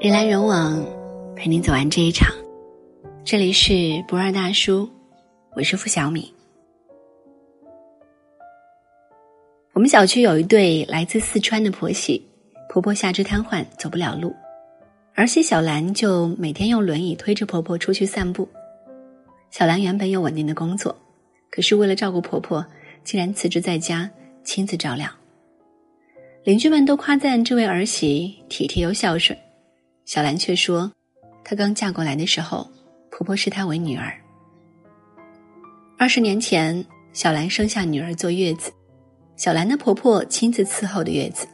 人来人往，陪你走完这一场。这里是不二大叔，我是付小米。我们小区有一对来自四川的婆媳，婆婆下肢瘫痪，走不了路，儿媳小兰就每天用轮椅推着婆婆出去散步。小兰原本有稳定的工作，可是为了照顾婆婆，竟然辞职在家亲自照料。邻居们都夸赞这位儿媳体贴又孝顺，小兰却说，她刚嫁过来的时候，婆婆视她为女儿。二十年前，小兰生下女儿坐月子，小兰的婆婆亲自伺候的月子。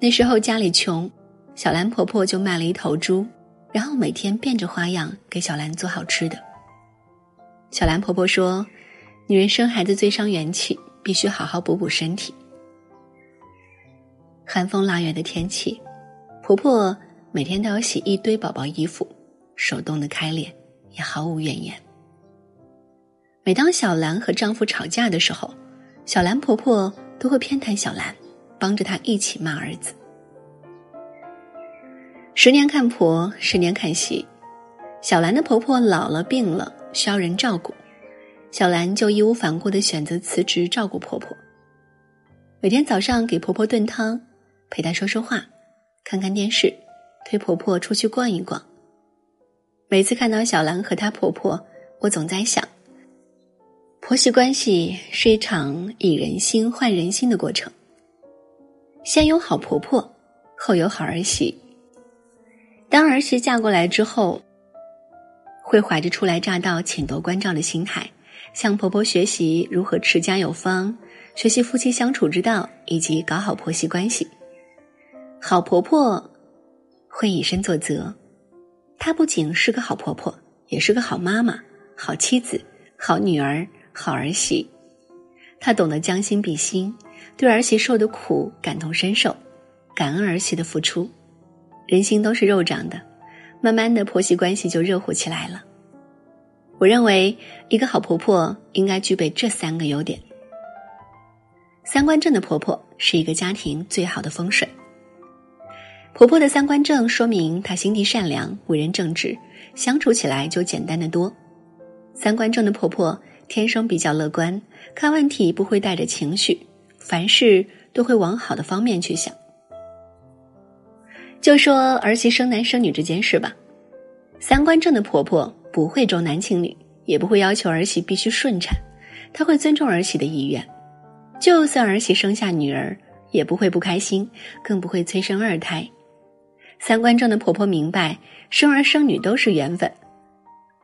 那时候家里穷，小兰婆婆就卖了一头猪，然后每天变着花样给小兰做好吃的。小兰婆婆说，女人生孩子最伤元气，必须好好补补身体。寒风腊月的天气，婆婆每天都要洗一堆宝宝衣服，手冻得开裂，也毫无怨言。每当小兰和丈夫吵架的时候，小兰婆婆都会偏袒小兰，帮着她一起骂儿子。十年看婆，十年看媳，小兰的婆婆老了病了，需要人照顾，小兰就义无反顾的选择辞职照顾婆婆，每天早上给婆婆炖汤。陪她说说话，看看电视，推婆婆出去逛一逛。每次看到小兰和她婆婆，我总在想，婆媳关系是一场以人心换人心的过程。先有好婆婆，后有好儿媳。当儿媳嫁过来之后，会怀着初来乍到、请夺关照的心态，向婆婆学习如何持家有方，学习夫妻相处之道，以及搞好婆媳关系。好婆婆会以身作则，她不仅是个好婆婆，也是个好妈妈、好妻子、好女儿、好儿媳。她懂得将心比心，对儿媳受的苦感同身受，感恩儿媳的付出。人心都是肉长的，慢慢的婆媳关系就热乎起来了。我认为，一个好婆婆应该具备这三个优点。三观正的婆婆是一个家庭最好的风水。婆婆的三观正，说明她心地善良、为人正直，相处起来就简单的多。三观正的婆婆天生比较乐观，看问题不会带着情绪，凡事都会往好的方面去想。就说儿媳生男生女这件事吧，三观正的婆婆不会重男轻女，也不会要求儿媳必须顺产，她会尊重儿媳的意愿。就算儿媳生下女儿，也不会不开心，更不会催生二胎。三观正的婆婆明白，生儿生女都是缘分，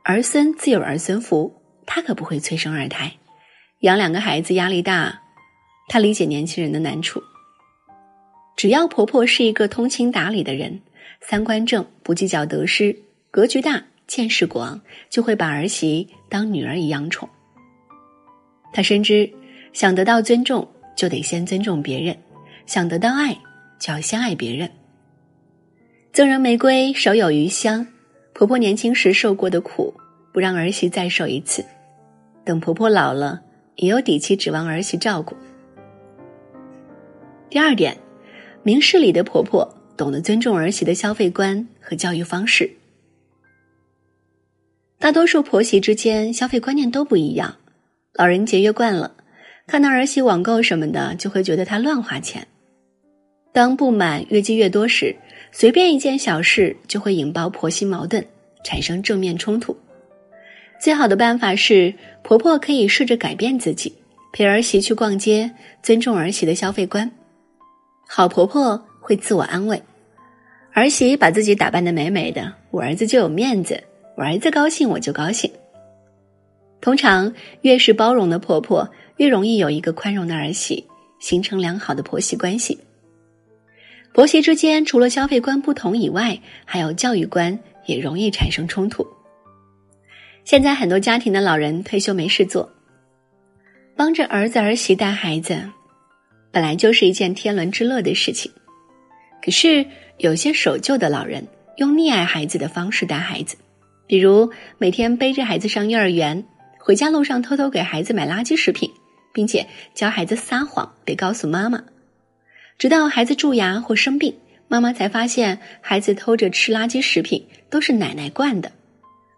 儿孙自有儿孙福，她可不会催生二胎。养两个孩子压力大，她理解年轻人的难处。只要婆婆是一个通情达理的人，三观正，不计较得失，格局大，见识广，就会把儿媳当女儿一样宠。她深知，想得到尊重，就得先尊重别人；想得到爱，就要先爱别人。赠人玫瑰，手有余香。婆婆年轻时受过的苦，不让儿媳再受一次。等婆婆老了，也有底气指望儿媳照顾。第二点，明事理的婆婆懂得尊重儿媳的消费观和教育方式。大多数婆媳之间消费观念都不一样，老人节约惯了，看到儿媳网购什么的，就会觉得她乱花钱。当不满越积越多时，随便一件小事就会引爆婆媳矛盾，产生正面冲突。最好的办法是，婆婆可以试着改变自己，陪儿媳去逛街，尊重儿媳的消费观。好婆婆会自我安慰，儿媳把自己打扮的美美的，我儿子就有面子，我儿子高兴我就高兴。通常越是包容的婆婆，越容易有一个宽容的儿媳，形成良好的婆媳关系。婆媳之间除了消费观不同以外，还有教育观也容易产生冲突。现在很多家庭的老人退休没事做，帮着儿子儿媳带孩子，本来就是一件天伦之乐的事情。可是有些守旧的老人用溺爱孩子的方式带孩子，比如每天背着孩子上幼儿园，回家路上偷偷给孩子买垃圾食品，并且教孩子撒谎，别告诉妈妈。直到孩子蛀牙或生病，妈妈才发现孩子偷着吃垃圾食品都是奶奶惯的，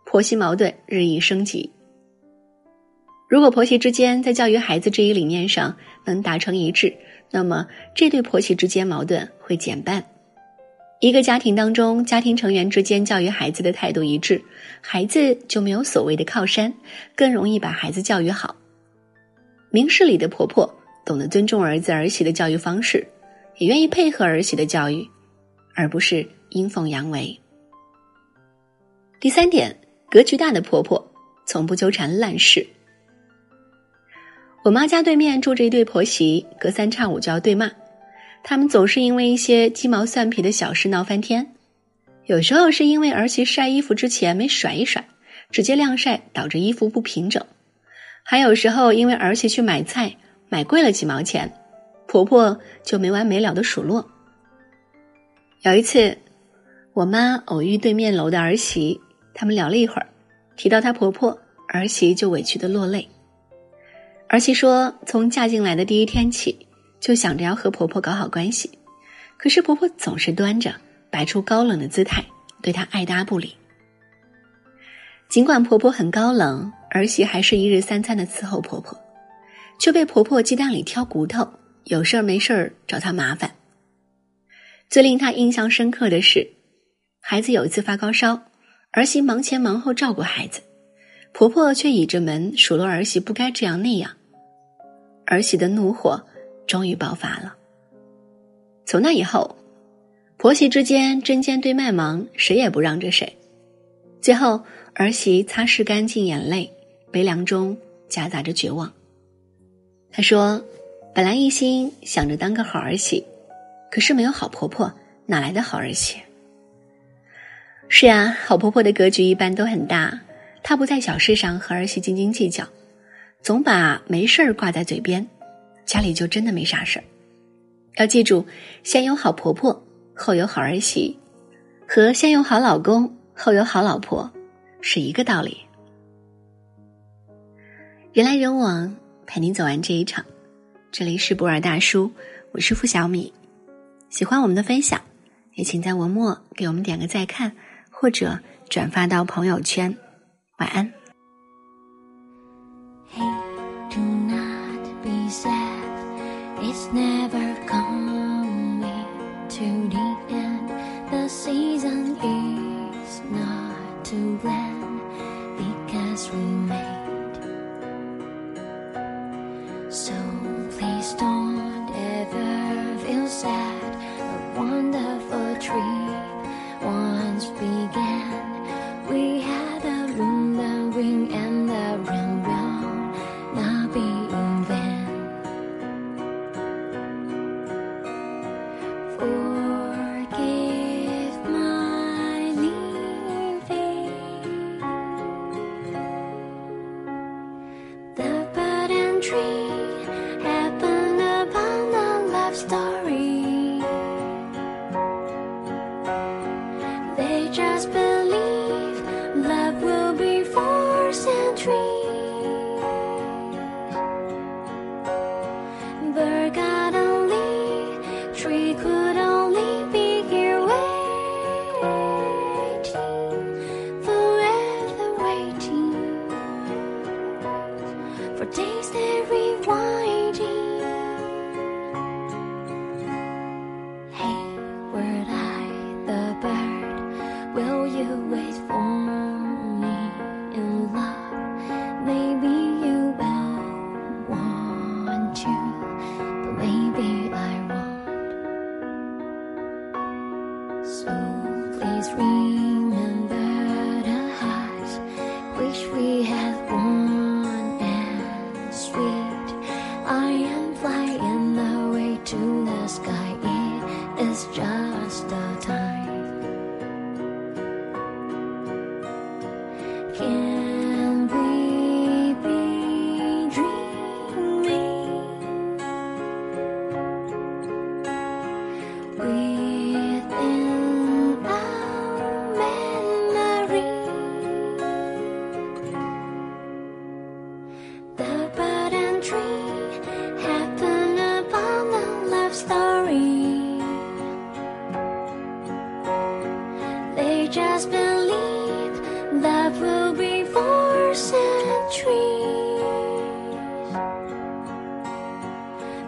婆媳矛盾日益升级。如果婆媳之间在教育孩子这一理念上能达成一致，那么这对婆媳之间矛盾会减半。一个家庭当中，家庭成员之间教育孩子的态度一致，孩子就没有所谓的靠山，更容易把孩子教育好。明事理的婆婆懂得尊重儿子儿媳的教育方式，也愿意配合儿媳的教育。而不是阴奉阳违。第三点，格局大的婆婆从不纠缠烂事。我妈家对面住着一对婆媳，隔三差五就要对骂，他们总是因为一些鸡毛蒜皮的小事闹翻天。有时候是因为儿媳晒衣服之前没甩一甩，直接晾晒导致衣服不平整；还有时候因为儿媳去买菜买贵了几毛钱，婆婆就没完没了的数落。有一次，我妈偶遇对面楼的儿媳，他们聊了一会儿，提到她婆婆，儿媳就委屈的落泪。儿媳说，从嫁进来的第一天起，就想着要和婆婆搞好关系，可是婆婆总是端着，摆出高冷的姿态，对她爱搭不理。尽管婆婆很高冷，儿媳还是一日三餐的伺候婆婆，却被婆婆鸡蛋里挑骨头，有事儿没事儿找他麻烦。最令他印象深刻的是，孩子有一次发高烧，儿媳忙前忙后照顾孩子，婆婆却倚着门数落儿媳不该这样那样，儿媳的怒火终于爆发了。从那以后，婆媳之间针尖对麦芒，谁也不让着谁，最后儿媳擦拭干净眼泪，悲凉中夹杂着绝望。她说：“本来一心想着当个好儿媳。”可是没有好婆婆，哪来的好儿媳？是呀，好婆婆的格局一般都很大，她不在小事上和儿媳斤斤计较，总把没事儿挂在嘴边，家里就真的没啥事儿。要记住，先有好婆婆，后有好儿媳，和先有好老公，后有好老婆是一个道理。人来人往，陪你走完这一场。这里是博尔大叔，我是付小米。喜欢我们的分享，也请在文末给我们点个再看，或者转发到朋友圈。晚安。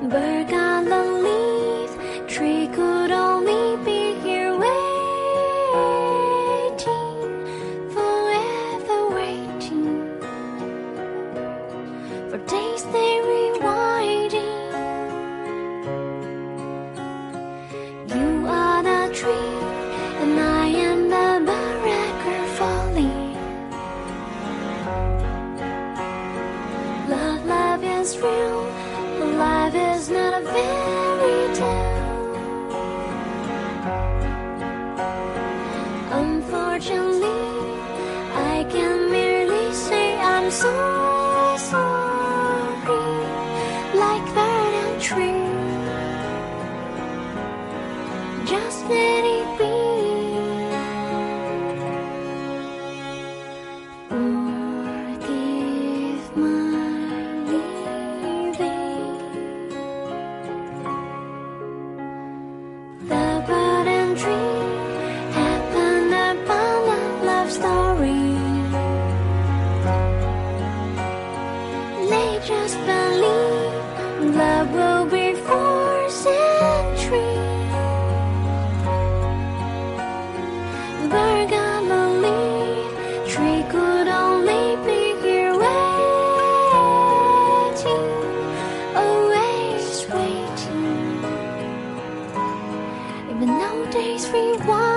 Bergalan leaf, tree is not a fairy tale. Unfortunately, I can merely say I'm so sorry, like bird and tree. Just let it be. Just believe love will be for centuries. Leaf, tree could only be here waiting, always waiting. Even though days rewind.